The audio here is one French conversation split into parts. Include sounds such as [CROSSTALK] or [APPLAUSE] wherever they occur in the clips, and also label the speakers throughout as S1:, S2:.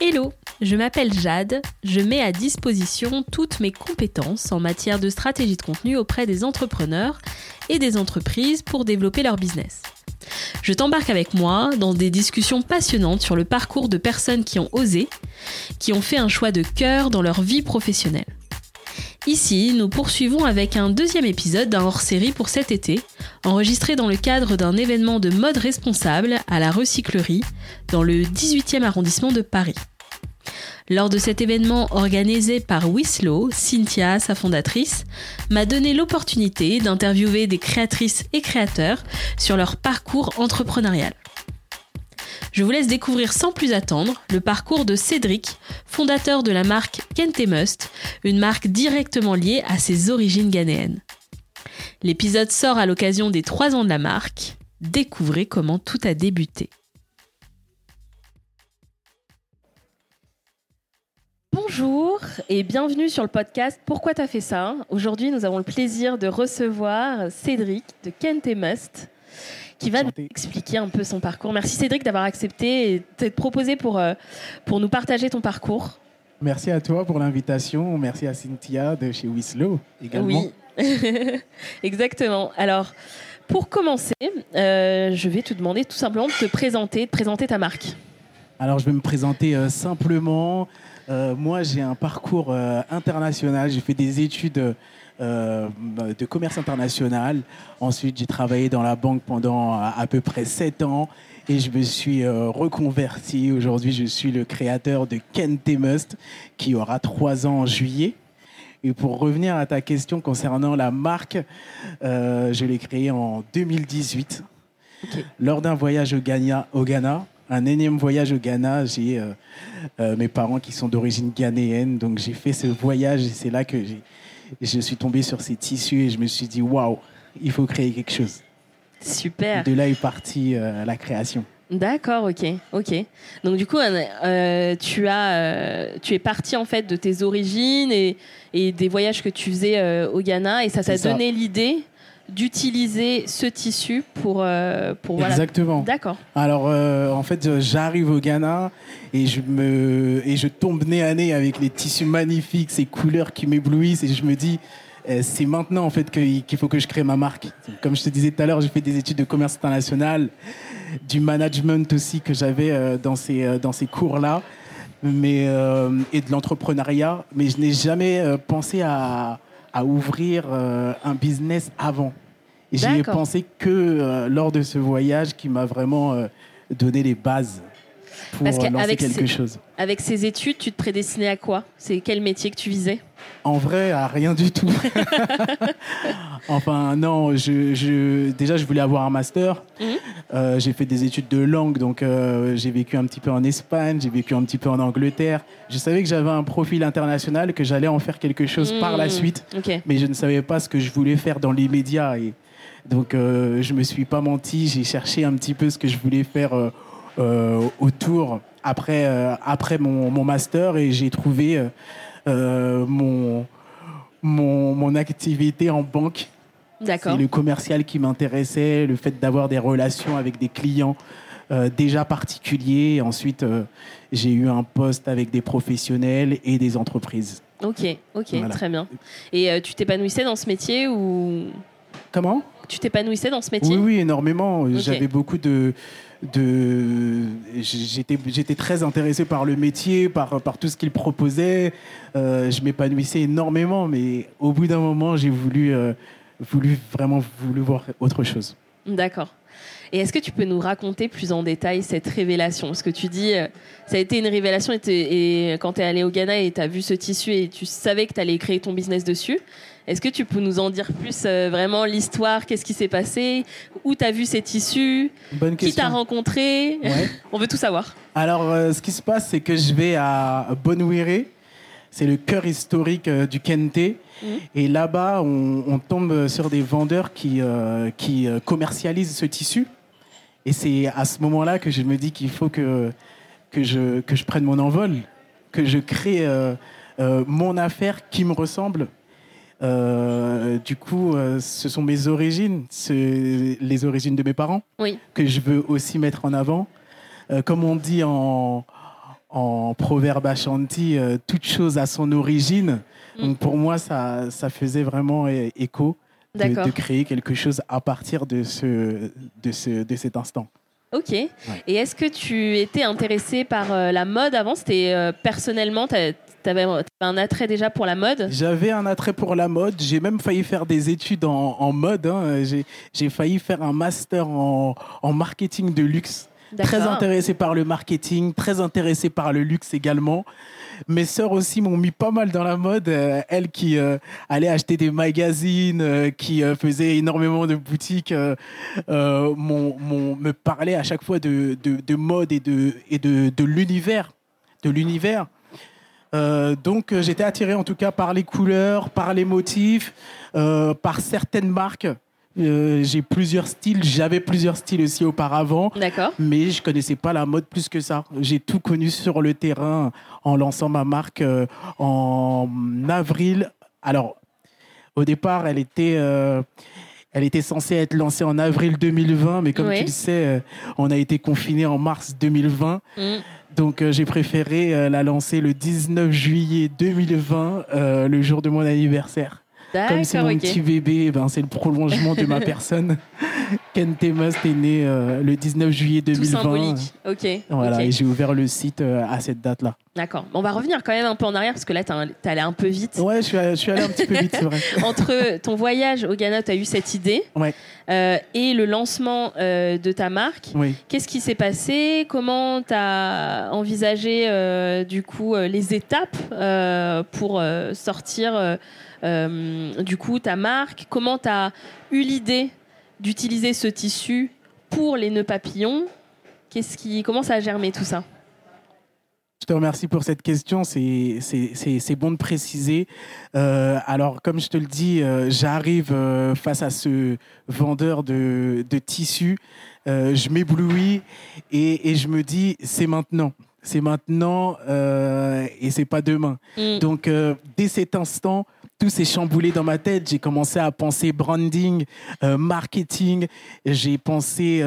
S1: Hello, je m'appelle Jade, je mets à disposition toutes mes compétences en matière de stratégie de contenu auprès des entrepreneurs et des entreprises pour développer leur business. Je t'embarque avec moi dans des discussions passionnantes sur le parcours de personnes qui ont osé, qui ont fait un choix de cœur dans leur vie professionnelle. Ici, nous poursuivons avec un deuxième épisode d'un hors-série pour cet été, enregistré dans le cadre d'un événement de mode responsable à la recyclerie dans le 18e arrondissement de Paris. Lors de cet événement organisé par Wislow, Cynthia, sa fondatrice, m'a donné l'opportunité d'interviewer des créatrices et créateurs sur leur parcours entrepreneurial. Je vous laisse découvrir sans plus attendre le parcours de Cédric, fondateur de la marque Kente Must, une marque directement liée à ses origines ghanéennes. L'épisode sort à l'occasion des 3 ans de la marque. Découvrez comment tout a débuté. Bonjour et bienvenue sur le podcast Pourquoi t'as fait ça? Aujourd'hui, nous avons le plaisir de recevoir Cédric de Kente Must qui va nous expliquer un peu son parcours. Merci Cédric d'avoir accepté et d'être proposé pour, euh, pour nous partager ton parcours.
S2: Merci à toi pour l'invitation. Merci à Cynthia de chez Wislow également.
S1: Oui, [LAUGHS] exactement. Alors, pour commencer, euh, je vais te demander tout simplement de te présenter, de présenter ta marque.
S2: Alors, je vais me présenter euh, simplement. Moi, j'ai un parcours international. J'ai fait des études euh, de commerce international. Ensuite, j'ai travaillé dans la banque pendant à, peu près sept ans et je me suis euh, reconverti. Aujourd'hui, je suis le créateur de Kente Must qui aura trois ans en juillet. Et pour revenir à ta question concernant la marque, euh, je l'ai créée en 2018 lors d'un voyage au Ghana, au Ghana un énième voyage au Ghana. J'ai mes parents qui sont d'origine ghanéenne, donc j'ai fait ce voyage et c'est là que je suis tombé sur ces tissus et je me suis dit, waouh, il faut créer quelque chose.
S1: Super.
S2: de là est partie euh, la création.
S1: D'accord, ok, ok. Donc du coup, euh, tu as, euh, tu es parti en fait de tes origines et, et des voyages que tu faisais au Ghana et ça t'a donné l'idée d'utiliser ce tissu pour, euh, pour
S2: Exactement.
S1: D'accord.
S2: Alors, euh, en fait, j'arrive au Ghana et je, me, et je tombe nez à nez avec les tissus magnifiques, ces couleurs qui m'éblouissent et je me dis, euh, c'est maintenant en fait qu'il faut que je crée ma marque. Comme je te disais tout à l'heure, j'ai fait des études de commerce international, du management aussi que j'avais dans ces, dans ces cours-là, mais et de l'entrepreneuriat, mais je n'ai jamais pensé à à ouvrir euh, un business avant. Et j'y ai pensé que euh, lors de ce voyage qui m'a vraiment euh, donné les bases pour lancer quelque chose.
S1: Avec ces études, tu te prédestinais à quoi? C'est quel métier que tu visais?
S2: En vrai, à rien du tout. [LAUGHS] enfin, non, je, déjà, je voulais avoir un master. Mhm. Euh, j'ai fait des études de langue, donc euh, j'ai vécu un petit peu en Espagne, j'ai vécu un petit peu en Angleterre. Je savais que j'avais un profil international, que j'allais en faire quelque chose par la mhm. suite, mais je ne savais pas ce que je voulais faire dans les médias. Et donc, euh, je me suis pas menti, j'ai cherché un petit peu ce que je voulais faire euh, autour après, euh, après mon, mon, master et j'ai trouvé euh, mon, mon, mon, activité en banque. C'est le commercial qui m'intéressait, le fait d'avoir des relations avec des clients déjà particuliers. Ensuite, j'ai eu un poste avec des professionnels et des entreprises.
S1: Ok, ok, très bien. Et tu t'épanouissais dans ce métier ou
S2: Comment
S1: Tu t'épanouissais dans ce métier
S2: Oui, oui, énormément. J'avais beaucoup de, de j'étais j'étais très intéressé par le métier par par tout ce qu'il proposait euh, je m'épanouissais énormément mais au bout d'un moment j'ai voulu euh, voulu vraiment voulu voir autre chose
S1: d'accord et est-ce que tu peux nous raconter plus en détail cette révélation? Ce que tu dis, euh, ça a été une révélation et, et quand tu es allé au Ghana et tu as vu ce tissu et tu savais que tu allais créer ton business dessus. Est-ce que tu peux nous en dire plus euh, vraiment l'histoire Qu'est-ce qui s'est passé Où tu as vu ces tissus
S2: Bonne
S1: Qui t'a rencontré? [LAUGHS] On veut tout savoir.
S2: Alors, euh, ce qui se passe, c'est que je vais à Bonouéré. C'est le cœur historique euh, du Kente. Mhm. Et là-bas, on, tombe sur des vendeurs qui, qui commercialisent ce tissu. Et c'est à ce moment-là que je me dis qu'il faut que, que, je, que je prenne mon envol, que je crée mon affaire qui me ressemble du coup, euh, ce sont mes origines, les origines de mes parents, que je veux aussi mettre en avant. Euh, comme on dit en, en proverbe ashanti, toute chose a son origine. Mm. Donc pour moi, ça, ça faisait vraiment écho de, créer quelque chose à partir de, ce, de, ce, de cet instant.
S1: Ok. Et est-ce que tu étais intéressé par la mode avant? C'était personnellement, tu avais un attrait déjà pour la mode
S2: J'avais un attrait pour la mode. J'ai même failli faire des études en, mode. Hein. J'ai failli faire un master en, marketing de luxe. Très intéressé par le marketing, très intéressé par le luxe également. Mes sœurs aussi m'ont mis pas mal dans la mode. Euh, elles qui euh, allaient acheter des magazines, euh, qui faisaient énormément de boutiques, me parlaient à chaque fois de, de, mode et de, et de l'univers. De l'univers. Euh, donc euh, j'étais attiré en tout cas par les couleurs, par les motifs, euh, par certaines marques. j'ai plusieurs styles, j'avais plusieurs styles aussi auparavant, mais je connaissais pas la mode plus que ça. J'ai tout connu sur le terrain en lançant ma marque en avril. Alors au départ, elle était elle était censée être lancée en avril 2020, mais comme tu le sais, on a été confiné en mars 2020. Donc euh, j'ai préféré euh, la lancer le 19 juillet 2020, euh, le jour de mon anniversaire. Comme c'est mon petit bébé, ben, c'est le prolongement de ma [LAUGHS] personne. Ken Must est né le 19 juillet 2020. Tout
S1: symbolique. Ok.
S2: Voilà, et j'ai ouvert le site à cette date-là.
S1: D'accord. On va revenir quand même un peu en arrière parce que là, tu es allé un peu vite.
S2: Ouais, je suis, allé, je suis allé un petit peu vite, c'est vrai. [LAUGHS]
S1: Entre ton voyage au Ghana, tu as eu cette idée.
S2: Ouais.
S1: Euh, et le lancement euh, de ta marque.
S2: Oui.
S1: Qu'est-ce qui s'est passé? Comment tu as envisagé euh, du coup les étapes pour sortir du coup ta marque Comment tu as eu l'idée d'utiliser ce tissu pour les nœuds papillons? Qu'est-ce qui, comment ça a germé tout ça?
S2: Je te remercie pour cette question. C'est bon de préciser. Euh, alors, comme je te le dis, euh, j'arrive euh, face à ce vendeur de, de tissus. je m'éblouis et, et, je me dis, c'est maintenant. C'est maintenant et c'est pas demain. Mm. Donc, dès cet instant, tout s'est chamboulé dans ma tête. J'ai commencé à penser branding, marketing. J'ai pensé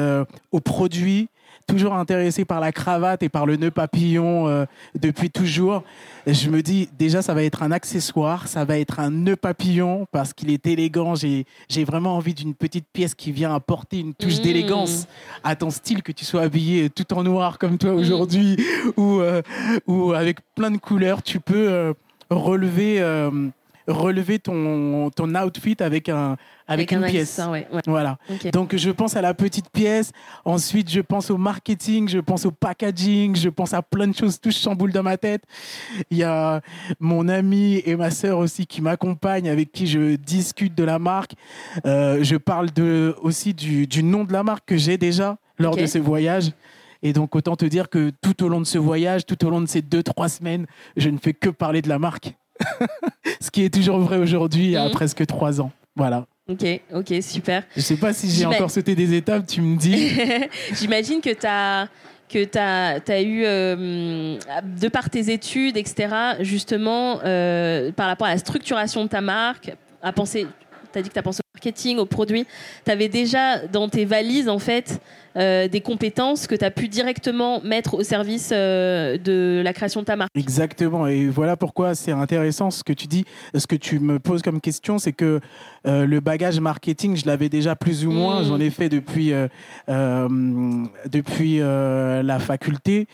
S2: aux produits toujours intéressé par la cravate et par le nœud papillon euh, depuis toujours. je me dis, déjà, ça va être un accessoire, ça va être un nœud papillon parce qu'il est élégant. J'ai, j'ai vraiment envie d'une petite pièce qui vient apporter une touche mmh. d'élégance à ton style, que tu sois habillé tout en noir comme toi mmh. aujourd'hui ou, euh, ou avec plein de couleurs. Tu peux euh, relever relever ton, ton outfit avec, un, avec, une pièce. Voilà. Donc je pense à la petite pièce. Ensuite, je pense au marketing, je pense au packaging, je pense à plein de choses. Tout chamboule dans ma tête. Il y a mon ami et ma sœur aussi qui m'accompagnent, avec qui je discute de la marque. Euh, je parle de, aussi du, du nom de la marque que j'ai déjà lors de ce voyage. Et donc, autant te dire que tout au long de ce voyage, tout au long de ces deux, trois semaines, je ne fais que parler de la marque. Ce qui est toujours vrai aujourd'hui, à mhm. presque trois ans. Voilà.
S1: Ok, ok, super.
S2: Je sais pas si j'ai encore sauté des étapes, tu me dis. [LAUGHS]
S1: J'imagine que tu as que tu as, eu, euh, de par tes études, etc., justement, euh, par rapport à la structuration de ta marque, à penser, tu as dit que tu as pensé marketing, aux produits, tu avais déjà dans tes valises, en fait, euh, des compétences que tu as pu directement mettre au service euh, de la création de ta marque.
S2: Exactement. Et voilà pourquoi c'est intéressant ce que tu dis. Ce que tu me poses comme question, c'est que euh, le bagage marketing, je l'avais déjà plus ou moins. Mm. J'en ai fait depuis, depuis la faculté.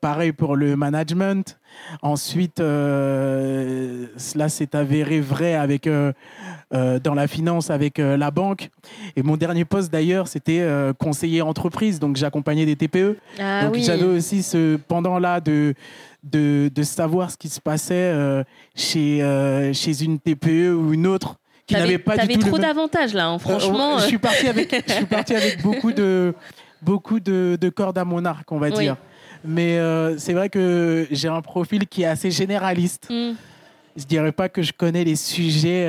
S2: pareil pour le management. Ensuite, cela s'est avéré vrai avec dans la finance avec la banque. Et mon dernier poste d'ailleurs, c'était conseiller entreprise, donc j'accompagnais des TPE.
S1: Ah
S2: donc j'avais aussi ce pendant-là de, de, de, savoir ce qui se passait euh, chez, euh, chez une TPE ou une autre qui n'avait pas du
S1: tout trop d'avantages là, hein, franchement.
S2: je suis parti avec, je suis parti avec beaucoup de beaucoup de, de cordes à mon arc, on va dire. Mais euh, c'est vrai que j'ai un profil qui est assez généraliste. Mm. Je dirais pas que je connais les sujets,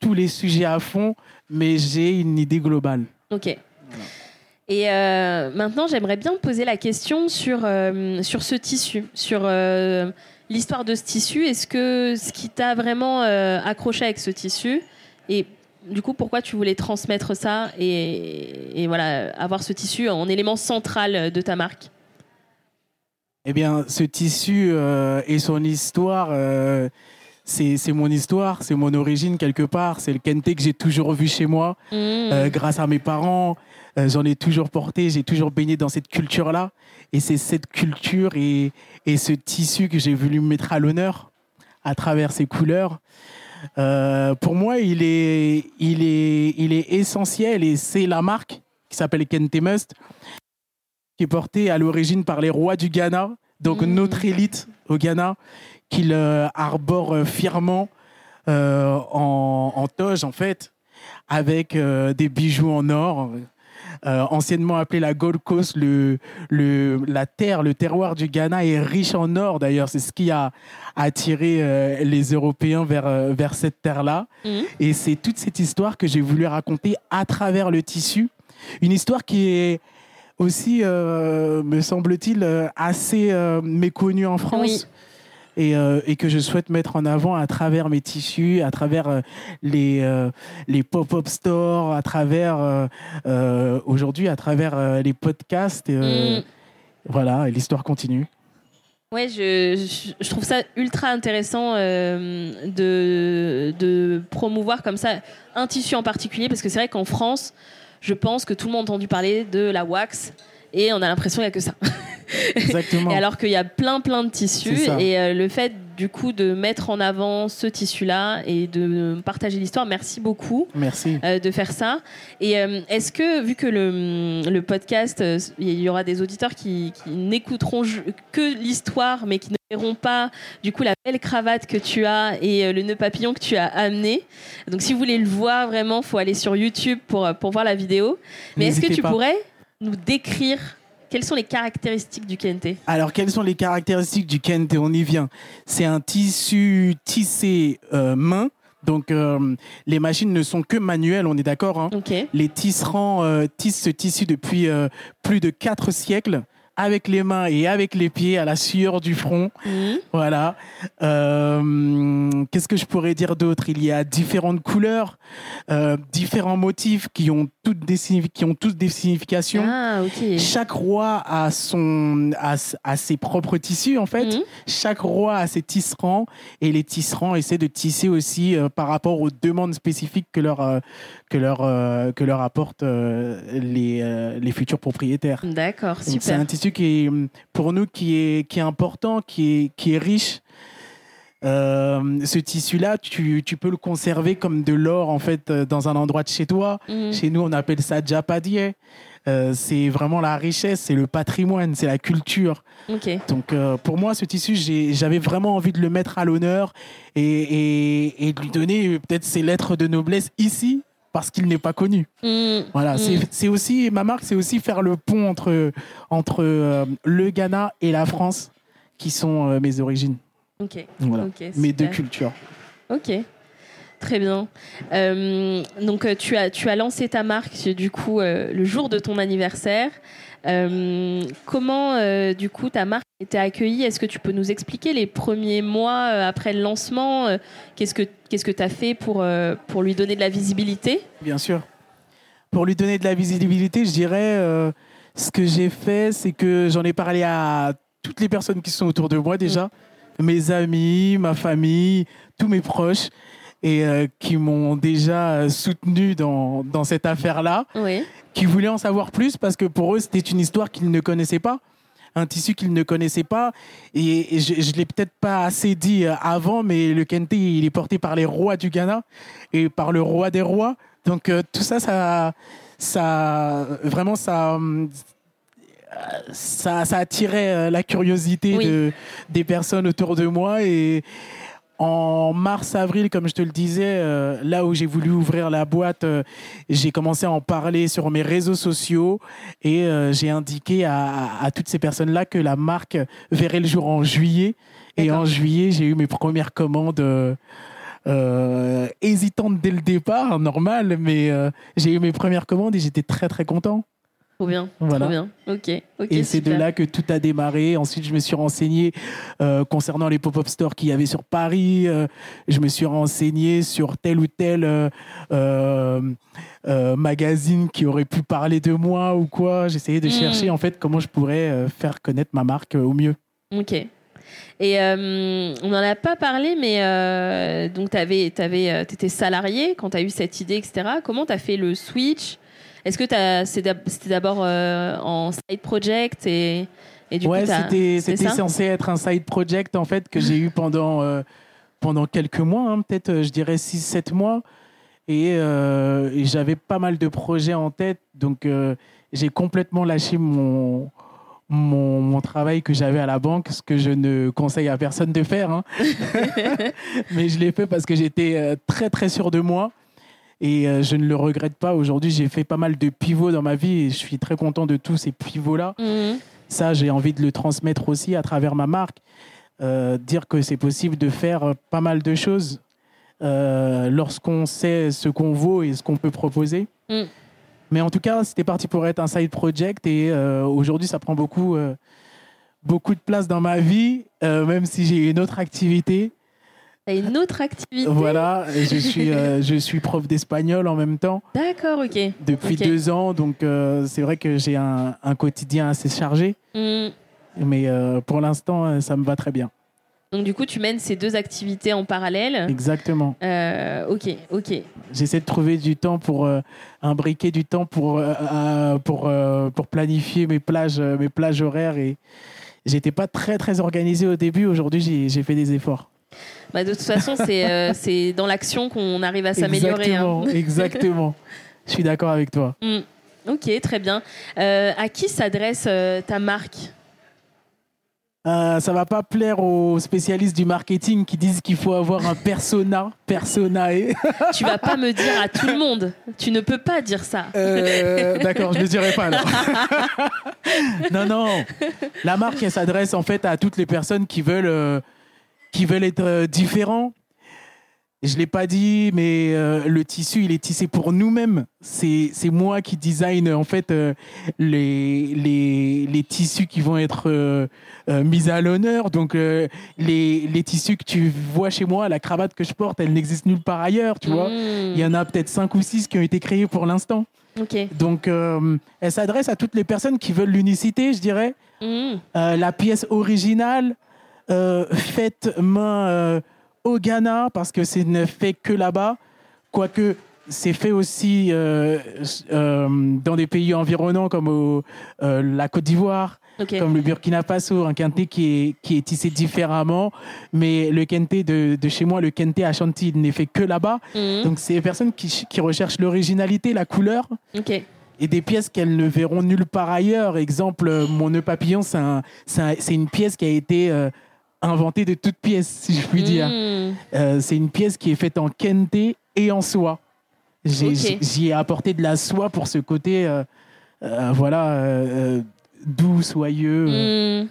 S2: tous les sujets à fond, mais j'ai une idée globale.
S1: Ok. Et euh, maintenant, j'aimerais bien poser la question sur, euh, sur ce tissu, sur euh, l'histoire de ce tissu. Est-ce que ce qui t'a vraiment accroché avec ce tissu, et du coup, pourquoi tu voulais transmettre ça et, et, voilà, avoir ce tissu en élément central de ta marque?
S2: Eh bien, ce tissu euh, et son histoire, euh, c'est mon histoire, c'est mon origine quelque part. C'est le kente que j'ai toujours vu chez moi,
S1: Mmh.
S2: euh, grâce à mes parents. J'en ai toujours porté, j'ai toujours baigné dans cette culture-là. Et c'est cette culture et, et ce tissu que j'ai voulu mettre à l'honneur à travers ses couleurs. Pour moi, il est, il, est, il est essentiel et c'est la marque qui s'appelle Kente Must, qui est portée à l'origine par les rois du Ghana, donc
S1: Mm.
S2: notre élite au Ghana, qu'il euh, arbore euh, fièrement euh, en, en toge, en fait, avec euh, des bijoux en or. Anciennement appelé la Gold Coast, le, le, la terre, le terroir du Ghana est riche en or d'ailleurs. C'est ce qui a attiré les Européens vers, vers cette terre-là.
S1: Mhm.
S2: Et c'est toute cette histoire que j'ai voulu raconter à travers le tissu. Une histoire qui est aussi, euh, me semble-t-il, euh, assez euh, méconnue en France.
S1: Oui.
S2: Et, euh, et que je souhaite mettre en avant à travers mes tissus, à travers euh, les, euh, les pop-up stores, à travers aujourd'hui, à travers les podcasts.
S1: Mm.
S2: Voilà, l'histoire continue.
S1: Ouais, je, je, je trouve ça ultra intéressant de, de promouvoir comme ça un tissu en particulier, parce que c'est vrai qu'en France, je pense que tout le monde a entendu parler de la wax et on a l'impression qu'il n'y a que ça.
S2: Exactement. [LAUGHS]
S1: Et alors qu'il y a plein plein de tissus et euh, le fait du coup de mettre en avant ce tissu-là et de partager l'histoire, merci beaucoup
S2: Merci.
S1: euh, de faire ça. Et euh, est-ce que, vu que le, le podcast, euh, il y aura des auditeurs qui, qui n'écouteront que l'histoire, mais qui ne verront pas du coup la belle cravate que tu as et le nœud papillon que tu as amené. Donc si vous voulez le voir vraiment, faut aller sur YouTube pour, pour voir la vidéo. Mais est-ce que tu
S2: pas.
S1: pourrais nous décrire quelles sont les caractéristiques du kente
S2: Alors, quelles sont les caractéristiques du kente On y vient. C'est un tissu tissé euh, main. Donc, euh, les machines ne sont que manuelles, on est d'accord hein. Les tisserands euh, tissent ce tissu depuis plus de quatre siècles, avec les mains et avec les pieds, à la sueur du front.
S1: Mhm.
S2: Voilà. Euh, Qu'est-ce que je pourrais dire d'autre? Il y a différentes couleurs, euh, différents motifs qui ont, toutes des, qui ont tous des significations.
S1: Ah.
S2: Chaque roi a, son, a, ses propres tissus, en fait.
S1: Mhm.
S2: Chaque roi a ses tisserands et les tisserands essaient de tisser aussi euh, par rapport aux demandes spécifiques que leur, euh, que leur, euh, que leur apportent les, les futurs propriétaires.
S1: D'accord,
S2: Donc, C'est
S1: super.
S2: un tissu qui est, pour nous, qui est, qui est important, qui est, qui est riche. Euh, ce tissu-là, tu, tu peux le conserver comme de l'or, en fait, euh, dans un endroit de chez toi.
S1: Mhm.
S2: Chez nous, on appelle ça japadier. Euh, c'est vraiment la richesse, c'est le patrimoine, c'est la culture. Donc euh, pour moi, ce tissu, j'avais vraiment envie de le mettre à l'honneur et, et- et de lui donner peut-être ses lettres de noblesse ici parce qu'il n'est pas connu.
S1: Mhm.
S2: Voilà,
S1: Mhm.
S2: c'est- aussi ma marque, c'est aussi faire le pont entre entre euh, le Ghana et la France, qui sont mes origines.
S1: Ok.
S2: Voilà,
S1: Ok,
S2: mes deux cultures.
S1: Ok, très bien. Euh, donc euh, tu as tu as lancé ta marque du coup euh, le jour de ton anniversaire. Euh, comment du coup ta marque été accueillie? Est-ce que tu peux nous expliquer les premiers mois après le lancement Qu'est-ce que qu'est-ce que tu as fait pour pour lui donner de la visibilité?
S2: Bien sûr. Pour lui donner de la visibilité, je dirais, ce que j'ai fait, c'est que j'en ai parlé à toutes les personnes qui sont autour de moi déjà, mes amis, ma famille, tous mes proches, et euh, qui m'ont déjà euh, soutenu dans, dans cette affaire-là,
S1: Oui.
S2: qui voulaient en savoir plus parce que pour eux, c'était une histoire qu'ils ne connaissaient pas un tissu qu'ils ne connaissaient pas. Et, et je ne l'ai peut-être pas assez dit euh, avant, mais le kente, il est porté par les rois du Ghana et par le roi des rois. Donc euh, tout ça, ça, ça, vraiment, ça, hum, ça, ça attirait euh, la curiosité
S1: Oui.
S2: de, des personnes autour de moi. Et en mars-avril, comme je te le disais, euh, là où j'ai voulu ouvrir la boîte, euh, j'ai commencé à en parler sur mes réseaux sociaux et euh, j'ai indiqué à, à- à toutes ces personnes-là que la marque verrait le jour en juillet. Et en juillet, j'ai eu mes premières commandes. hésitantes dès le départ, normal, mais euh, j'ai eu mes premières commandes et j'étais très très content.
S1: Trop bien.
S2: Voilà.
S1: Trop bien. Ok. Ok.
S2: Et c'est de là que tout a démarré. Ensuite, je me suis renseigné euh, concernant les pop-up stores qu'il y avait sur Paris. Euh, je me suis renseigné sur tel ou tel euh, magazine qui aurait pu parler de moi ou quoi. J'essayais de
S1: Mm.
S2: chercher en fait comment je pourrais faire connaître ma marque au mieux.
S1: Ok. Et euh, on n'en a pas parlé, mais euh, donc tu étais salarié quand tu as eu cette idée, etc. Comment tu as fait le switch? Est-ce que c'était d'abord en side project et,
S2: et du ouais, c'était censé être un side project en fait que j'ai eu pendant, pendant quelques mois, hein, peut-être je dirais 6-7 mois. Et, et j'avais pas mal de projets en tête, donc j'ai complètement lâché mon, mon, travail que j'avais à la banque, ce que je ne conseille à personne de faire. Hein. [LAUGHS] [LAUGHS] Mais je l'ai fait parce que j'étais euh, très très sûr de moi et euh, je ne le regrette pas. Aujourd'hui, j'ai fait pas mal de pivots dans ma vie et je suis très content de tous ces pivots-là. Mhm. Ça, j'ai envie de le transmettre aussi à travers ma marque. Euh, dire que c'est possible de faire pas mal de choses lorsqu'on sait ce qu'on vaut et ce qu'on peut proposer. Mhm. Mais en tout cas, c'était parti pour être un side project et euh, aujourd'hui, ça prend beaucoup, euh, beaucoup de place dans ma vie, euh, même si j'ai une autre activité.
S1: Une autre activité
S2: Voilà, je suis, je suis prof d'espagnol en même temps.
S1: D'accord, ok.
S2: Depuis deux ans, donc c'est vrai que j'ai un, un, quotidien assez chargé. Mm. Mais pour l'instant, ça me va très bien.
S1: Donc du coup, tu mènes ces deux activités en parallèle.
S2: Exactement.
S1: Euh, ok, ok.
S2: J'essaie de trouver du temps pour euh, imbriquer du temps pour euh, pour pour planifier mes plages mes plages horaires et j'étais pas très très organisé au début. Aujourd'hui, j'ai fait des efforts.
S1: Bah, de toute façon, c'est [LAUGHS] c'est dans l'action qu'on arrive à s'améliorer.
S2: Hein. Exactement. exactement. Je suis d'accord avec toi. [LAUGHS]
S1: Mm. Ok, très bien. à qui s'adresse ta marque?
S2: Euh, ça va pas plaire aux spécialistes du marketing qui disent qu'il faut avoir un persona, personae. [LAUGHS]
S1: tu vas pas me dire à tout le monde. Tu ne peux pas dire ça.
S2: Euh, d'accord, je ne le dirai pas alors. non, non. La marque, elle s'adresse en fait à toutes les personnes qui veulent, euh, qui veulent être différents, je ne l'ai pas dit, mais euh, le tissu, il est tissé pour nous-mêmes. C'est, moi qui design en fait euh, les, les, les, tissus qui vont être euh, mis à l'honneur. Donc les, les tissus que tu vois chez moi, la cravate que je porte, elle n'existe nulle part ailleurs, tu vois. Hmm. Il y en a peut-être cinq ou six qui ont été créés pour l'instant. Donc elle s'adresse à toutes les personnes qui veulent l'unicité, je dirais. Hmm. la pièce originale, faite main au Ghana parce que c'est ne fait que là-bas, quoique c'est fait aussi euh, euh, dans des pays environnants comme au, euh, la Côte d'Ivoire, comme le Burkina Faso, un kente qui est, qui est tissé différemment, mais le kente de, de chez moi, le kente Ashanti, il n'est fait que là-bas. Mhm. Donc c'est des personnes qui, qui recherchent l'originalité, la couleur. Et des pièces qu'elles ne verront nulle part ailleurs. Exemple, mon nœud papillon, c'est une pièce qui a été inventé de toutes pièces, si je puis dire. Hmm. Euh, c'est une pièce qui est faite en kente et en soie. J'y ai apporté de la soie pour ce côté, euh, euh, voilà, doux, soyeux.
S1: Hmm.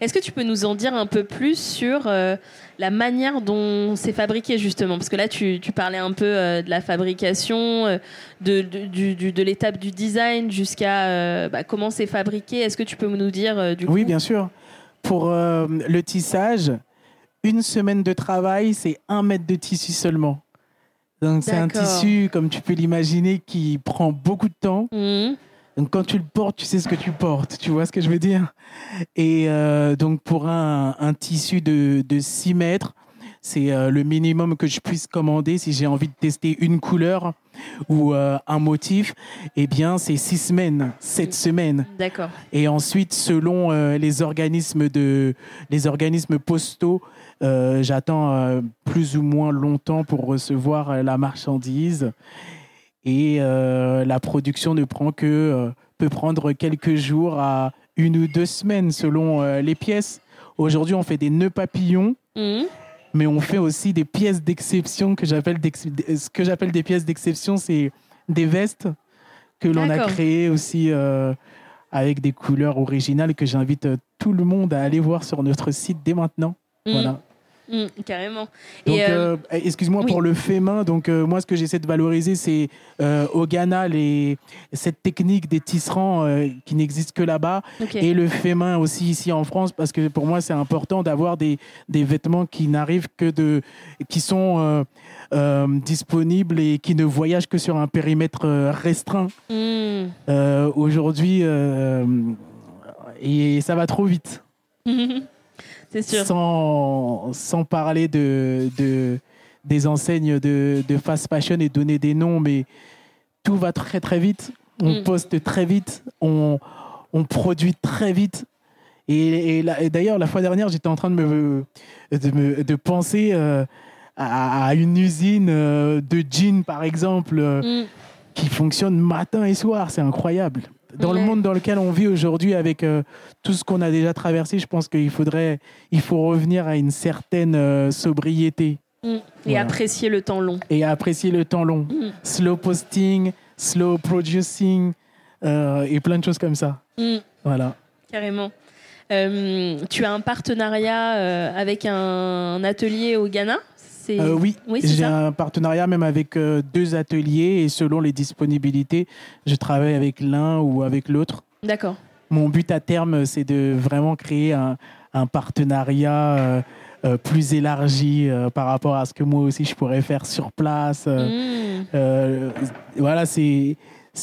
S1: Est-ce que tu peux nous en dire un peu plus sur la manière dont c'est fabriqué justement? Parce que là, tu, parlais un peu de la fabrication, de, de, l'étape du design jusqu'à bah, comment c'est fabriqué. Est-ce que tu peux nous dire du coup?
S2: Oui, bien sûr. Pour euh, le tissage, une semaine de travail, c'est un mètre de tissu seulement. Donc c'est un tissu, comme tu peux l'imaginer, qui prend beaucoup de temps. Mmh. Donc quand tu le portes, tu sais ce que tu portes. Tu vois ce que je veux dire? Et euh, donc pour un, tissu de, de 6 mètres, c'est euh, le minimum que je puisse commander si j'ai envie de tester une couleur ou euh, un motif. Eh bien, c'est six semaines, sept semaines.
S1: D'accord.
S2: Et ensuite, selon euh, les organismes de, les organismes postaux, j'attends plus ou moins longtemps pour recevoir la marchandise. Et la production ne prend que peut prendre quelques jours à une ou deux semaines selon les pièces. Aujourd'hui, on fait des nœuds papillons. Mmh mais on fait aussi des pièces d'exception que j'appelle ce que j'appelle des pièces d'exception, c'est des vestes que l'on a créées aussi euh, avec des couleurs originales que j'invite euh, tout le monde à aller voir sur notre site dès maintenant.
S1: Mmh. Voilà. Mmh, carrément.
S2: Donc, euh, euh, excuse-moi pour le fait main. Donc, euh, moi, ce que j'essaie de valoriser, c'est au Ghana les, cette technique des tisserands qui n'existe que là-bas, et le fait main aussi ici en France, parce que pour moi, c'est important d'avoir des, des, vêtements qui n'arrivent que de, qui sont disponibles et qui ne voyagent que sur un périmètre restreint. Mmh. Aujourd'hui, et ça va trop vite. [LAUGHS]
S1: sûr.
S2: Sans, sans parler de, de, des enseignes de, de fast fashion et donner des noms, mais tout va très très vite. On
S1: Mm.
S2: poste très vite, on, on produit très vite. Et, et là- et d'ailleurs, la fois dernière, j'étais en train de me, de, me- de penser euh, à, à une usine euh, de jeans, par exemple, euh,
S1: Mm.
S2: qui fonctionne matin et soir. C'est incroyable. Dans le monde dans lequel on vit aujourd'hui, avec euh, tout ce qu'on a déjà traversé, je pense qu'il faudrait, il faut revenir à une certaine euh, sobriété
S1: Mm. Et
S2: Voilà.
S1: apprécier le temps long.
S2: et apprécier le temps long.
S1: Mm.
S2: Slow posting, slow producing euh, et plein de choses comme ça.
S1: Mm.
S2: Voilà.
S1: Carrément. Tu as un partenariat avec un atelier au Ghana?
S2: Euh, oui, j'ai un partenariat même avec euh, deux ateliers et selon les disponibilités, je travaille avec l'un ou avec l'autre.
S1: D'accord.
S2: Mon but à terme, c'est de vraiment créer un, un partenariat euh, plus élargi par rapport à ce que moi aussi je pourrais faire sur place. euh,
S1: Mm.
S2: Euh, voilà, c'est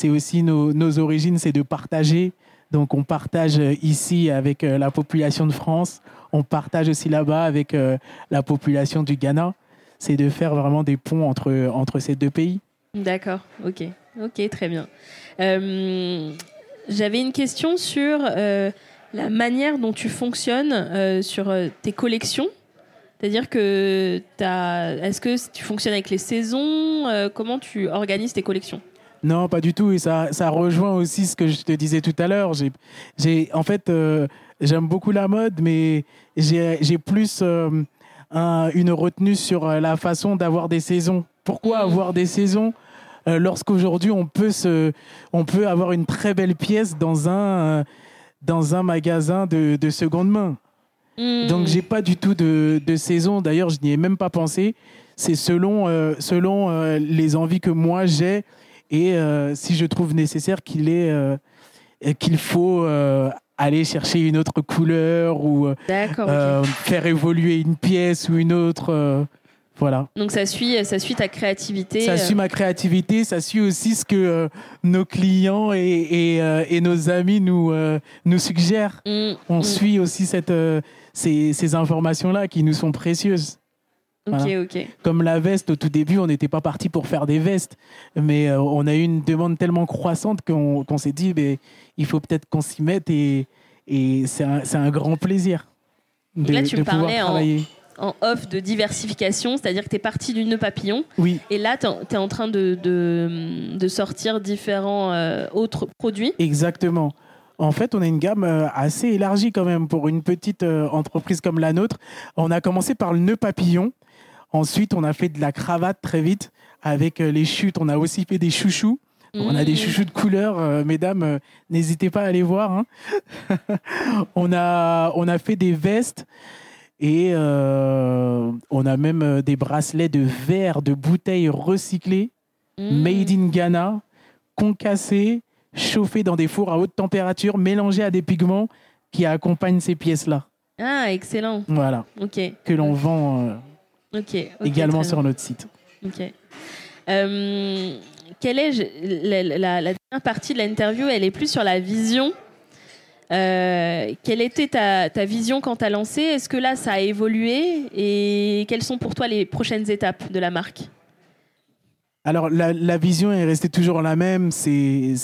S2: aussi nos, nos origines, c'est de partager. Donc, on partage ici avec la population de France, on partage aussi là-bas avec la population du Ghana. C'est de faire vraiment des ponts entre, entre ces deux pays.
S1: D'accord. Ok. Ok, très bien. Euh, J'avais une question sur euh, la manière dont tu fonctionnes euh, sur tes collections. C'est-à-dire que est-ce que tu fonctionnes avec les saisons Comment tu organises tes collections?
S2: Non, pas du tout. Et ça, ça rejoint aussi ce que je te disais tout à l'heure. J'ai, en fait, j'aime beaucoup la mode, mais j'ai, j'ai plus un- une retenue sur euh, la façon d'avoir des saisons. Pourquoi
S1: Mhm.
S2: avoir des saisons euh, lorsqu'aujourd'hui on peut se, on peut avoir une très belle pièce dans un, euh, dans un magasin de, de seconde main?
S1: Mm.
S2: Donc j'ai pas du tout de, de saison. D'ailleurs, je n'y ai même pas pensé. C'est selon, euh, selon les envies que moi j'ai et si je trouve nécessaire qu'il est qu'il faut aller chercher une autre couleur ou euh, euh, faire évoluer une pièce ou une autre. euh, voilà.
S1: Donc ça suit, ça suit ta créativité.
S2: Ça
S1: euh,
S2: suit ma créativité, ça suit aussi ce que euh, nos clients et, et, euh, et nos amis nous, euh, nous suggèrent.
S1: mm,
S2: On
S1: mm.
S2: suit aussi cette, euh, ces, ces informations-là qui nous sont précieuses.
S1: Ok,
S2: Voilà.
S1: ok.
S2: Comme la veste, au tout début, on n'était pas parti pour faire des vestes, mais euh, on a eu une demande tellement croissante qu'on s'est dit, ben, il faut peut-être qu'on s'y mette et, et c'est un, un grand plaisir de,
S1: là, tu
S2: de pouvoir
S1: parlais en-
S2: travailler.
S1: En off de diversification, c'est-à-dire que tu es parti du nœud papillon
S2: Oui,
S1: et là, tu es en train de, de, de sortir différents euh, autres produits.
S2: exactement. En fait, on a une gamme euh, assez élargie quand même pour une petite entreprise comme la nôtre. On a commencé par le nœud papillon. Ensuite, on a fait de la cravate très vite avec euh, les chutes. On a aussi fait des chouchous. On a des
S1: Mm.
S2: chouchous de couleur, euh, mesdames, euh, n'hésitez pas à aller voir. hein. [LAUGHS] on, a, on a fait des vestes et euh, on a même des bracelets de verre, de bouteilles recyclées,
S1: Mm.
S2: made in Ghana, concassés, chauffés dans des fours à haute température, mélangés à des pigments qui accompagnent ces pièces-là.
S1: Ah, excellent.
S2: Voilà,
S1: Ok.
S2: que l'on vend euh,
S1: Ok. ok,
S2: également sur notre site.
S1: Ok. Euh, quelle est la, la- la dernière partie de l'interview Elle est plus sur la vision. Euh, quelle était ta, ta vision quand tu as lancé? Est-ce que là, ça a évolué? Et quelles sont pour toi les prochaines étapes de la marque?
S2: Alors, la, la vision est restée toujours la même, c'est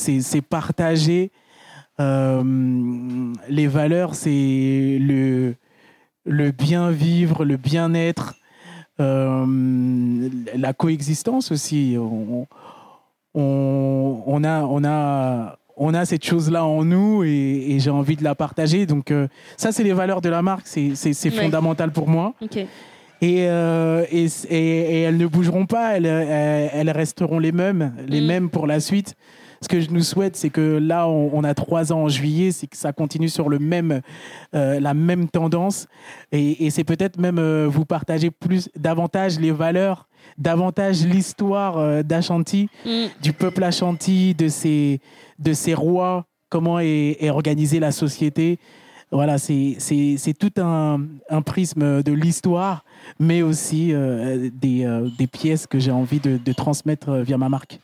S2: partager. Euh, les valeurs, c'est le, le bien vivre, le bien-être, euh, la coexistence aussi. On, on, on a, on, a, on a cette chose-là en nous et, et j'ai envie de la partager. Donc, euh, ça, c'est les valeurs de la marque, c'est
S1: Ouais.
S2: fondamental pour moi. Et, euh, et, elles ne bougeront pas, elles, elles, elles resteront les mêmes, les
S1: Mm.
S2: mêmes pour la suite. Ce que je nous souhaite, c'est que là, on, on a trois ans en juillet, c'est que ça continue sur le même, euh, la même tendance. Et, et c'est peut-être même euh, vous partager plus, davantage les valeurs, davantage l'histoire euh, d'Ashanti,
S1: Mm.
S2: du peuple Ashanti, de ses, de ses rois, comment est, est organisée la société. Voilà, c'est tout un, un prisme de l'histoire, mais aussi euh, des, euh, des pièces que j'ai envie de, de transmettre via ma marque.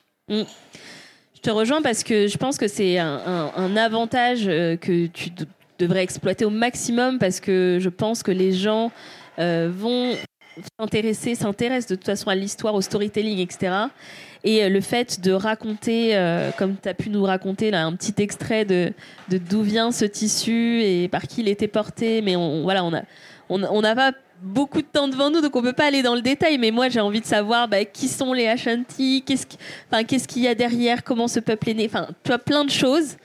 S1: Je te rejoins parce que je pense que c'est un, avantage euh, que tu, devrais exploiter au maximum parce que je pense que les gens vont s'intéresser, s'intéressent de toute façon à l'histoire, au storytelling, etc. Et le fait de raconter, comme tu as pu nous raconter un petit extrait de d'où vient ce tissu et par qui il était porté, mais voilà, on a on n'a pas beaucoup de temps devant nous, donc on peut pas aller dans le détail. Mais moi, j'ai envie de savoir bah, qui sont les Ashanti, qu'est-ce qu'il y a derrière, comment ce peuple est né. Enfin, tu as plein de choses.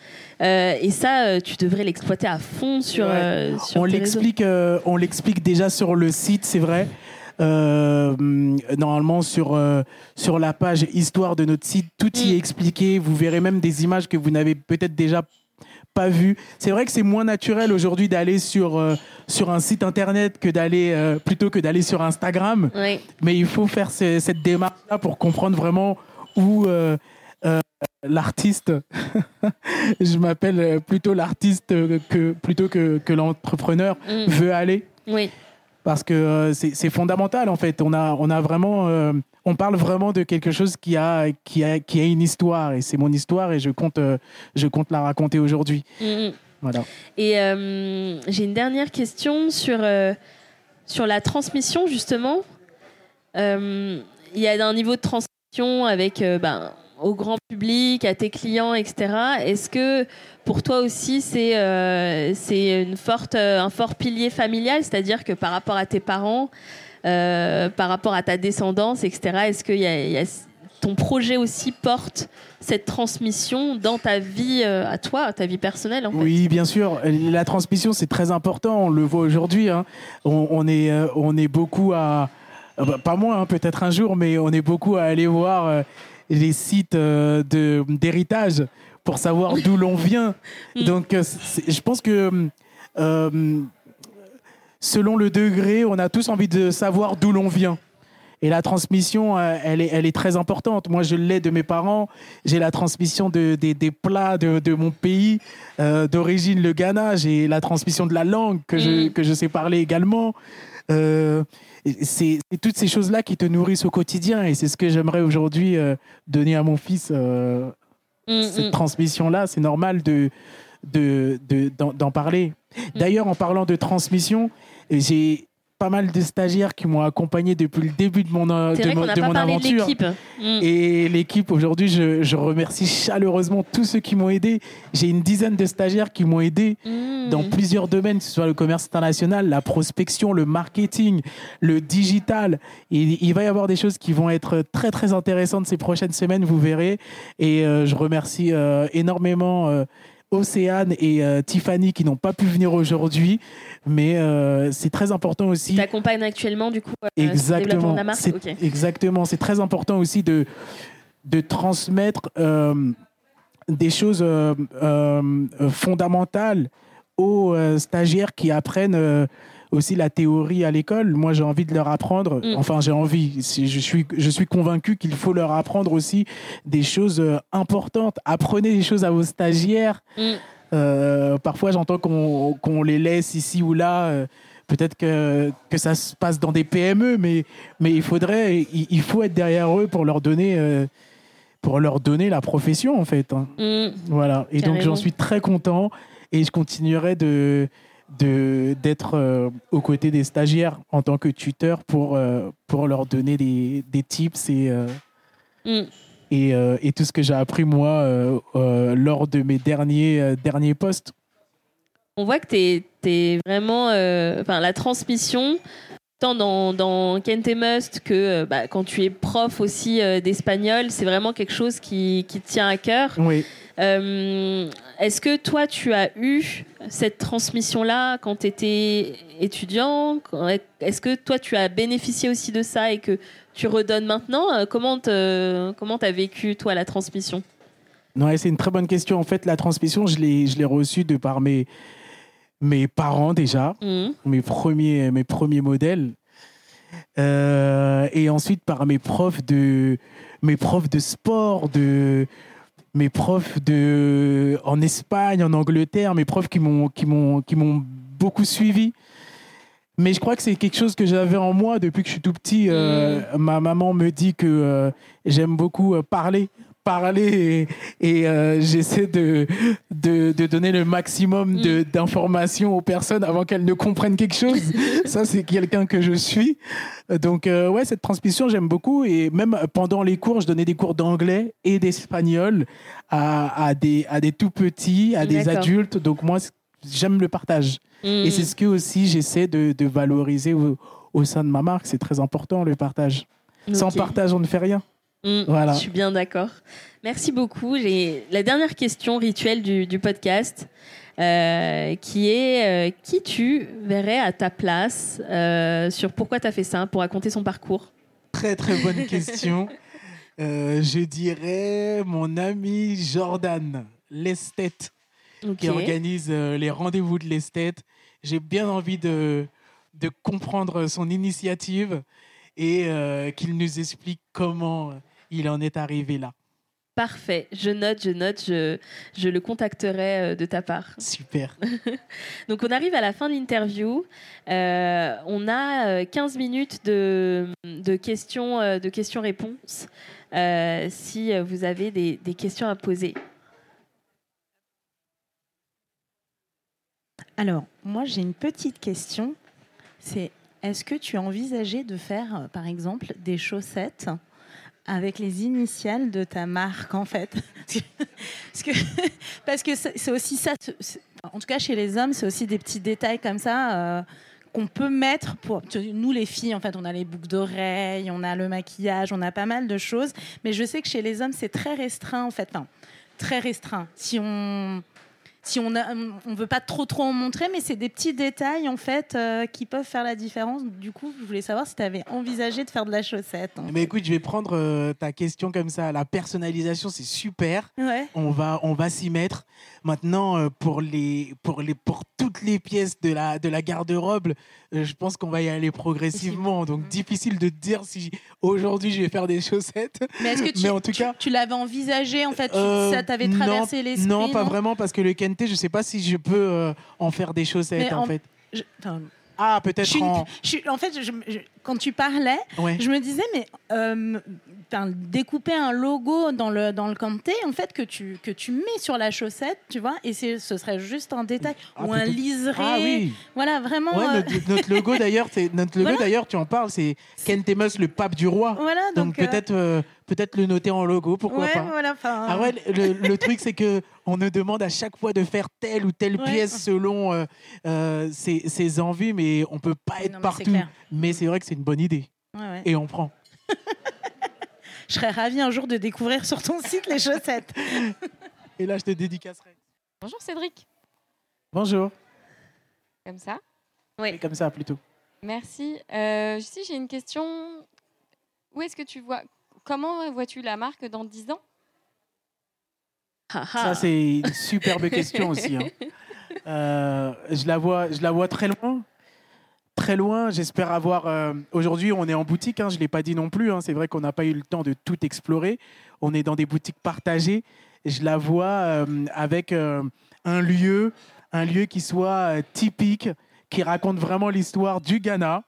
S1: Euh, et ça, euh, tu devrais l'exploiter à fond sur. Euh,
S2: on l'explique, on l'explique déjà sur le site, c'est vrai. normalement sur sur la page histoire de notre site, tout y est mm. expliqué. Vous verrez même des images que vous n'avez peut-être déjà pas vu. C'est vrai que c'est moins naturel aujourd'hui d'aller sur, euh, sur un site internet que d'aller euh, plutôt que d'aller sur Instagram. Mais il faut faire cette démarche-là pour comprendre vraiment où euh, l'artiste, [LAUGHS] je m'appelle plutôt l'artiste que plutôt que, que l'entrepreneur mm. veut aller.
S1: Oui.
S2: Parce que c'est fondamental en fait. On a, on a vraiment on parle vraiment de quelque chose qui a, qui a, qui a une histoire. Et c'est mon histoire et je compte, euh, je compte la raconter aujourd'hui. Mm-hmm. Voilà.
S1: Et euh, j'ai une dernière question sur, euh, sur la transmission, justement. Il y a un niveau de transmission avec ben, au grand public, à tes clients, etc. Est-ce que pour toi aussi, c'est c'est une forte, un fort pilier familial, c'est-à-dire que par rapport à tes parents, euh, par rapport à ta descendance, etc. Est-ce que ton projet aussi porte cette transmission dans ta vie euh, à toi, ta vie personnelle.
S2: Oui, bien sûr. La transmission, c'est très important. On le voit aujourd'hui. Hein. On, est, euh, on est beaucoup à. Bah, pas moi, hein, peut-être un jour, mais on est beaucoup à aller voir les sites d'héritage pour savoir d'où l'on vient. [LAUGHS] Mm. Donc, je pense que selon le degré, on a tous envie de savoir d'où l'on vient. Et la transmission, euh, elle est, elle est très importante. Moi, je l'ai de mes parents. J'ai la transmission de, des plats de, mon pays euh, d'origine, le Ghana. J'ai la transmission de la langue que, je, mm. que je sais parler également. Euh, c'est toutes ces choses-là qui te nourrissent au quotidien. Et c'est ce que j'aimerais aujourd'hui donner à mon fils. Mm, cette mm. transmission-là, c'est normal de d'en de, parler. D'ailleurs, en parlant de transmission, j'ai pas mal de stagiaires qui m'ont accompagné depuis le début de mon, euh, de, mon, de mon aventure. Mm. Et l'équipe, aujourd'hui, je, je, remercie chaleureusement tous ceux qui m'ont aidé. J'ai une dizaine de stagiaires qui m'ont aidé mm. dans plusieurs domaines, que ce soit le commerce international, la prospection, le marketing, le digital. Et il va y avoir des choses qui vont être très, très intéressantes ces prochaines semaines, vous verrez. Et euh, je remercie euh, énormément Océane et euh, Tiffany qui n'ont pas pu venir aujourd'hui, mais euh, c'est très important aussi.
S1: T'accompagnes actuellement du coup
S2: euh, exactement. la marque. Exactement, c'est très important aussi de de transmettre des choses fondamentales aux stagiaires qui apprennent aussi la théorie à l'école. Moi, j'ai envie de leur apprendre, mm. enfin, j'ai envie, je suis, je suis convaincu qu'il faut leur apprendre aussi des choses euh, importantes. Apprenez des choses à vos stagiaires. Mm. Euh, parfois, j'entends qu'on les laisse ici ou là. Euh, peut-être que, que ça se passe dans des PME, mais, mais il faudrait, il, faut être derrière eux pour leur donner pour leur donner la profession en fait. Hein. Mm. Voilà. Et donc j'en suis très content et je continuerai de, d'être euh, aux côtés des stagiaires en tant que tuteur pour, euh, pour leur donner des, des tips et, euh, mm. et, et, tout ce que j'ai appris moi lors de mes derniers, derniers postes.
S1: On voit que tu es, vraiment. Enfin, la transmission, tant dans, dans Kent Must que bah, quand tu es prof aussi d'espagnol, c'est vraiment quelque chose qui, qui tient à cœur.
S2: Oui.
S1: Euh, est-ce que toi, tu as eu cette transmission-là quand tu étais étudiant? Est-ce que toi, tu as bénéficié aussi de ça et que tu redonnes maintenant? Euh, Comment tu as vécu, toi, la transmission?
S2: Non, c'est une très bonne question. En fait, la transmission, je l'ai reçue de par mes, mes parents déjà, mmh. mes, premiers, mes premiers modèles. Euh, et ensuite par mes profs de, mes profs de sport, de, mes profs de, en Espagne, en Angleterre, mes profs qui m'ont, qui m'ont, qui m'ont beaucoup suivi. Mais je crois que c'est quelque chose que j'avais en moi depuis que je suis tout petit. Euh, mm. Ma maman me dit que euh, j'aime beaucoup euh, parler, parler et, euh, j'essaie de, de, donner le maximum mm. d'informations aux personnes avant qu'elles ne comprennent quelque chose. [LAUGHS] Ça, c'est quelqu'un que je suis. Donc, euh, ouais, cette transmission, j'aime beaucoup. Et même pendant les cours, je donnais des cours d'anglais et d'espagnol à, à, des, à des tout petits, à des adultes. Donc, moi, j'aime le partage. Et c'est ce que aussi j'essaie de, de, valoriser au, sein de ma marque. C'est très important, le partage. Sans partage, on ne fait rien.
S1: Mm, voilà. Je suis bien d'accord. Merci beaucoup. J'ai la dernière question rituelle du, podcast, euh, qui est euh, qui tu verrais à ta place euh, sur pourquoi tu as fait ça, pour raconter son parcours?
S2: Très très bonne [LAUGHS] question. je dirais mon ami Jordan, l'esthète, qui organise les rendez-vous de l'esthète. J'ai bien envie de, de comprendre son initiative et qu'il nous explique comment il en est arrivé là.
S1: Parfait, je note, je note, je, je le contacterai euh, de ta part. [LAUGHS]
S2: Super.
S1: Donc on arrive à la fin de l'interview. Euh, on a 15 euh, minutes de, de questions de questions-réponses. si vous avez des, des questions à poser.
S3: Alors, moi j'ai une petite question. C'est est-ce que tu as envisagé de faire, par exemple, des chaussettes avec les initiales de ta marque, en fait. [LAUGHS] parce que c'est aussi ça. En tout cas, chez les hommes, c'est aussi des petits détails comme ça. Euh, qu'on peut mettre pour nous les filles en fait on a les boucles d'oreilles on a le maquillage on a pas mal de choses mais je sais que chez les hommes c'est très restreint en fait très restreint si on si on ne veut pas trop trop en montrer, mais c'est des petits détails en fait euh, qui peuvent faire la différence. Du coup, je voulais savoir si tu avais envisagé de faire de la chaussette.
S2: Mais écoute, je vais prendre euh, ta question comme ça. La personnalisation, c'est super.
S3: Ouais.
S2: On va, on va s'y mettre. Maintenant, euh, pour les, pour les, pour toutes les pièces de la, de la garde-robe, je pense qu'on va y aller progressivement. Donc difficile de dire si aujourd'hui je vais faire des chaussettes.
S3: Mais est-ce que [LAUGHS] tu, en tout cas, tu, l'avais envisagé en fait? Ça t'avait traversé l'esprit
S2: Non, pas vraiment parce que le Ken je je sais pas si je peux euh, en faire des chaussettes en, fait. ah, peut-être
S3: en... en fait, quand tu parlais, je me disais, mais euh, découper un logo dans le, dans le canté, en fait, que tu, que tu mets sur la chaussette, tu vois, et ce serait juste un détail, ah, ou un liseré. Ah, oui. Voilà, vraiment.
S2: Euh, notre, [LAUGHS] logo, d'ailleurs, notre logo, d'ailleurs, tu en parles, c'est Kentemus, le pape du roi.
S3: Voilà,
S2: donc, peut-être peut-être le noter en logo, pourquoi pas.
S3: Voilà,
S2: ah ouais, le, truc, c'est que on nous demande à chaque fois de faire telle ou telle pièce selon euh, euh, ses, envies, mais on peut pas être partout. Mais c'est vrai que c'est une bonne idée. Et on prend. [LAUGHS]
S3: je serais ravie un jour de découvrir sur ton site les chaussettes. [LAUGHS]
S2: Et là, je te dédicacerai.
S4: Bonjour Cédric.
S2: Bonjour.
S4: Comme ça
S2: Oui. Comme ça, plutôt.
S4: Merci. Euh, j'ai une question. Où est-ce que tu vois Comment vois-tu la marque dans 10 ans?
S2: Ça, c'est une superbe question aussi. Hein. [LAUGHS] Euh, je, la vois, je la vois très loin. Très loin, j'espère avoir. Euh, aujourd'hui, on est en boutique, hein, je ne l'ai pas dit non plus. Hein. c'est vrai qu'on n'a pas eu le temps de tout explorer. On est dans des boutiques partagées. Je la vois euh, avec un lieu, un lieu qui soit typique, qui raconte vraiment l'histoire du Ghana,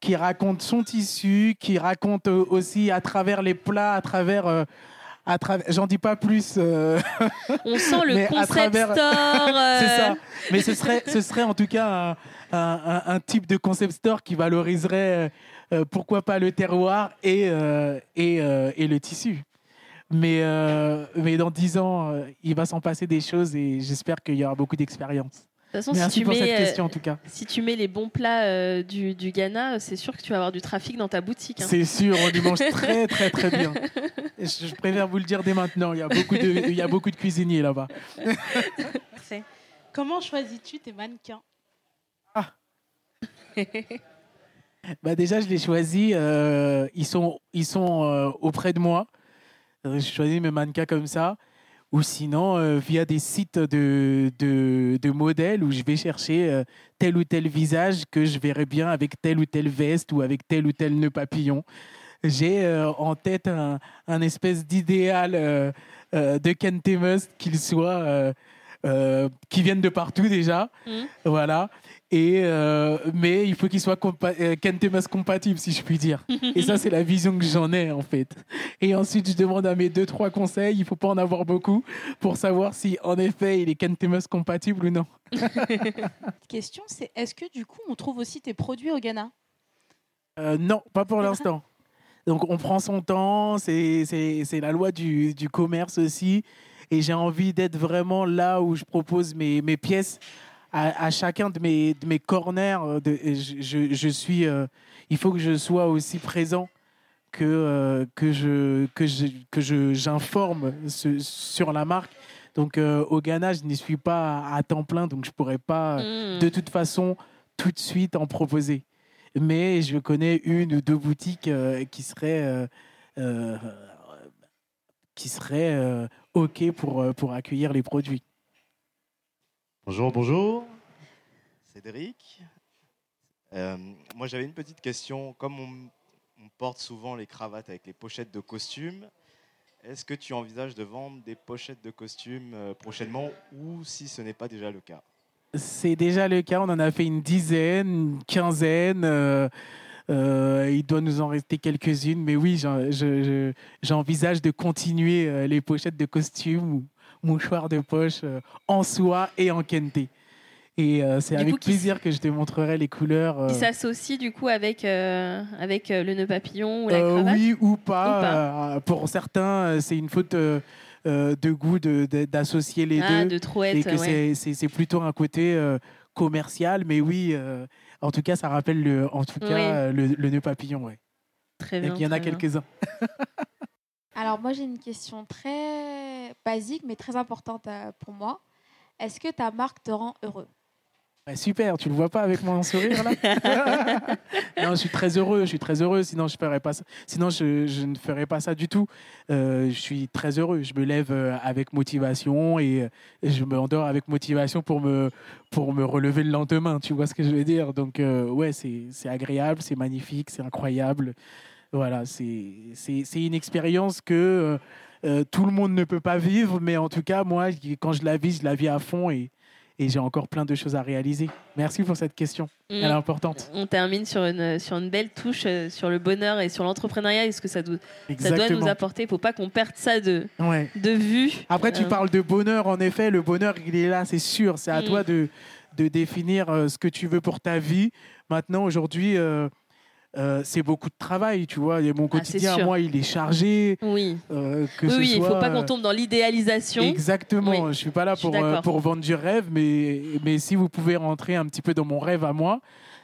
S2: qui raconte son tissu, qui raconte euh, aussi à travers les plats, à travers. Euh, j'en dis pas plus. Euh, [LAUGHS]
S1: On sent le concept store. [LAUGHS]
S2: C'est ça. Mais ce serait, ce serait en tout cas un, un, type de concept store qui valoriserait, pourquoi pas le terroir et, et, et le tissu. Mais, mais dans dix ans, il va s'en passer des choses et j'espère qu'il y aura beaucoup d'expérience.
S1: Merci si tu pour mets, cette question en tout cas. Si tu mets les bons plats euh, du, du, Ghana, c'est sûr que tu vas avoir du trafic dans ta boutique. Hein.
S2: C'est sûr, on y mange [LAUGHS] très très très bien. je, préfère vous le dire dès maintenant, il y a beaucoup de, il y a beaucoup de cuisiniers là-bas.
S3: Comment choisis-tu tes mannequins?
S2: Ah. bah Déjà, je les choisis, euh, ils sont, ils sont euh, auprès de moi. Je choisis mes mannequins comme ça ou sinon euh, via des sites de, de, modèles où je vais chercher euh, tel ou tel visage que je verrais bien avec telle ou telle veste ou avec tel ou tel nœud papillon. J'ai euh, en tête un, un espèce d'idéal de Kentemus qu'il soit euh, qui viennent de partout déjà.
S1: Mhm.
S2: Voilà. Et, euh, mais il faut qu'ils soient compa euh, Kentemas compatibles, si je puis dire. Et ça, c'est la vision que j'en ai, en fait. Et ensuite, je demande à mes deux, trois conseils, il faut pas en avoir beaucoup, pour savoir si, en effet, il est Kentemas compatible ou non. [LAUGHS]
S3: Question, c'est est-ce que du coup, on trouve aussi tes produits au Ghana?
S2: Euh, non, pas pour l'instant. Donc on prend son temps, c'est la loi du, du commerce aussi. Et j'ai envie d'être vraiment là où je propose mes, mes pièces à, à chacun de mes, de mes corners. euh, De, je, suis, euh, il faut que je sois aussi présent que, euh, que je que je que je j'informe sur la marque. Donc euh, au Ghana, je n'y suis pas à, temps plein, donc je pourrais pas
S1: Mhm.
S2: de toute façon tout de suite en proposer. Mais je connais une ou deux boutiques euh, qui seraient, qui seraient OK pour, euh, pour accueillir les produits.
S5: Bonjour, bonjour. Cédric. Euh, moi, j'avais une petite question. Comme on, on porte souvent les cravates avec les pochettes de costumes, est-ce que tu envisages de vendre des pochettes de costumes euh, prochainement ou si ce n'est pas déjà le cas?
S2: C'est déjà le cas. On en a fait une dizaine, une quinzaine. euh, il doit nous en rester quelques-unes. Mais oui, j'en- je- je- j'envisage de continuer euh, les pochettes de costumes ou mouchoirs de poche euh, en soie et en kente. Et euh, c'est avec
S1: coup,
S2: plaisir que je te montrerai les couleurs. euh,
S1: Qui s'associe du coup avec, euh, avec euh, le nœud papillon ou la
S2: Euh,
S1: cravate
S2: oui ou pas. Euh, pour certains, euh, c'est une faute euh, euh, de goût de- de- d'associer les
S1: Ah,
S2: deux.
S1: de trouette,
S2: et que
S1: ouais.
S2: c'est- plutôt un côté euh, commercial. Mais oui, euh, en tout cas, ça rappelle le, en tout cas,
S1: Oui.
S2: euh, le, le nœud papillon. Ouais.
S1: Très
S2: Et
S1: bien.
S2: qu'il y en a quelques-uns. [LAUGHS]
S6: Alors moi j'ai une question très basique mais très importante euh, pour moi. Est-ce que ta marque te rend heureux?
S2: Ouais, super, tu le vois pas avec mon sourire là [LAUGHS] Non, je suis très heureux, je suis très heureux. Sinon, je ferais pas ça. Sinon, je, je ne ferais pas ça du tout. Euh, je suis très heureux. Je me lève euh, avec motivation et je me endors avec motivation pour me pour me relever le lendemain. Tu vois ce que je veux dire? Donc, euh, ouais, c'est agréable, c'est magnifique, c'est incroyable. Voilà, c'est une expérience que euh, tout le monde ne peut pas vivre, mais en tout cas, moi, quand je la vis, je la vis à fond et et j'ai encore plein de choses à réaliser. Merci pour cette question. Elle est
S1: Mm.
S2: importante.
S1: On termine sur une, sur une belle touche euh, sur le bonheur et sur l'entrepreneuriat et ce que ça, doit- ça doit nous apporter. Il ne faut pas qu'on perde ça de,
S2: Ouais.
S1: de vue.
S2: Après, tu
S1: Euh,
S2: parles de bonheur. En effet, le bonheur, il est là, c'est sûr. C'est à
S1: Mm.
S2: toi de, de définir euh, ce que tu veux pour ta vie. Maintenant, aujourd'hui, euh, euh, c'est beaucoup de travail, tu vois. Et mon
S1: Ah,
S2: quotidien, moi, il est chargé.
S1: Oui,
S2: euh, que
S1: oui,
S2: ce
S1: oui, il ne faut pas qu'on tombe dans l'idéalisation.
S2: Exactement.
S1: Oui.
S2: Je suis pas là pour, euh, pour vendre du rêve, mais, mais si vous pouvez rentrer un petit peu dans mon rêve à moi,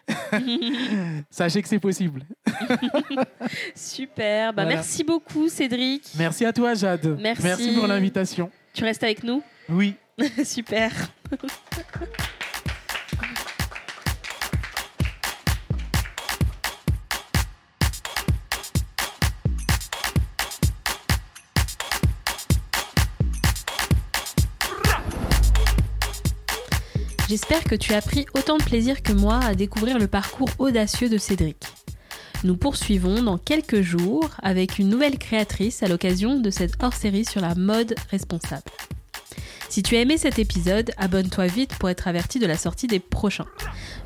S2: [LAUGHS] sachez que c'est possible. [LAUGHS]
S1: Super. Bah,
S2: Voilà.
S1: Merci beaucoup, Cédric.
S2: Merci à toi, Jade.
S1: Merci.
S2: pour l'invitation.
S1: Tu restes avec nous?
S2: Oui. [LAUGHS]
S1: Super. J'espère que tu as pris autant de plaisir que moi à découvrir le parcours audacieux de Cédric. Nous poursuivons dans quelques jours avec une nouvelle créatrice à l'occasion de cette hors-série sur la mode responsable. Si tu as aimé cet épisode, abonne-toi vite pour être averti de la sortie des prochains.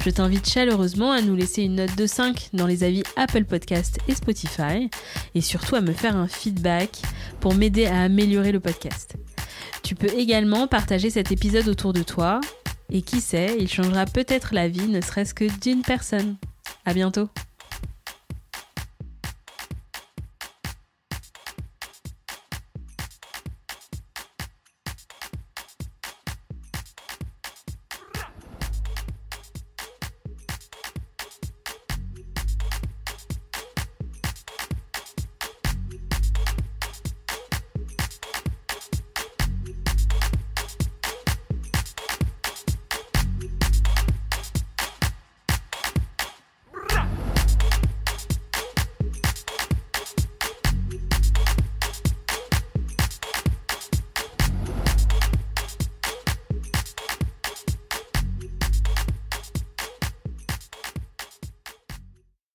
S1: Je t'invite chaleureusement à nous laisser une note de 5 dans les avis Apple Podcast et Spotify et surtout à me faire un feedback pour m'aider à améliorer le podcast. Tu peux également partager cet épisode autour de toi et qui sait, il changera peut-être la vie ne serait-ce que d'une personne. À bientôt.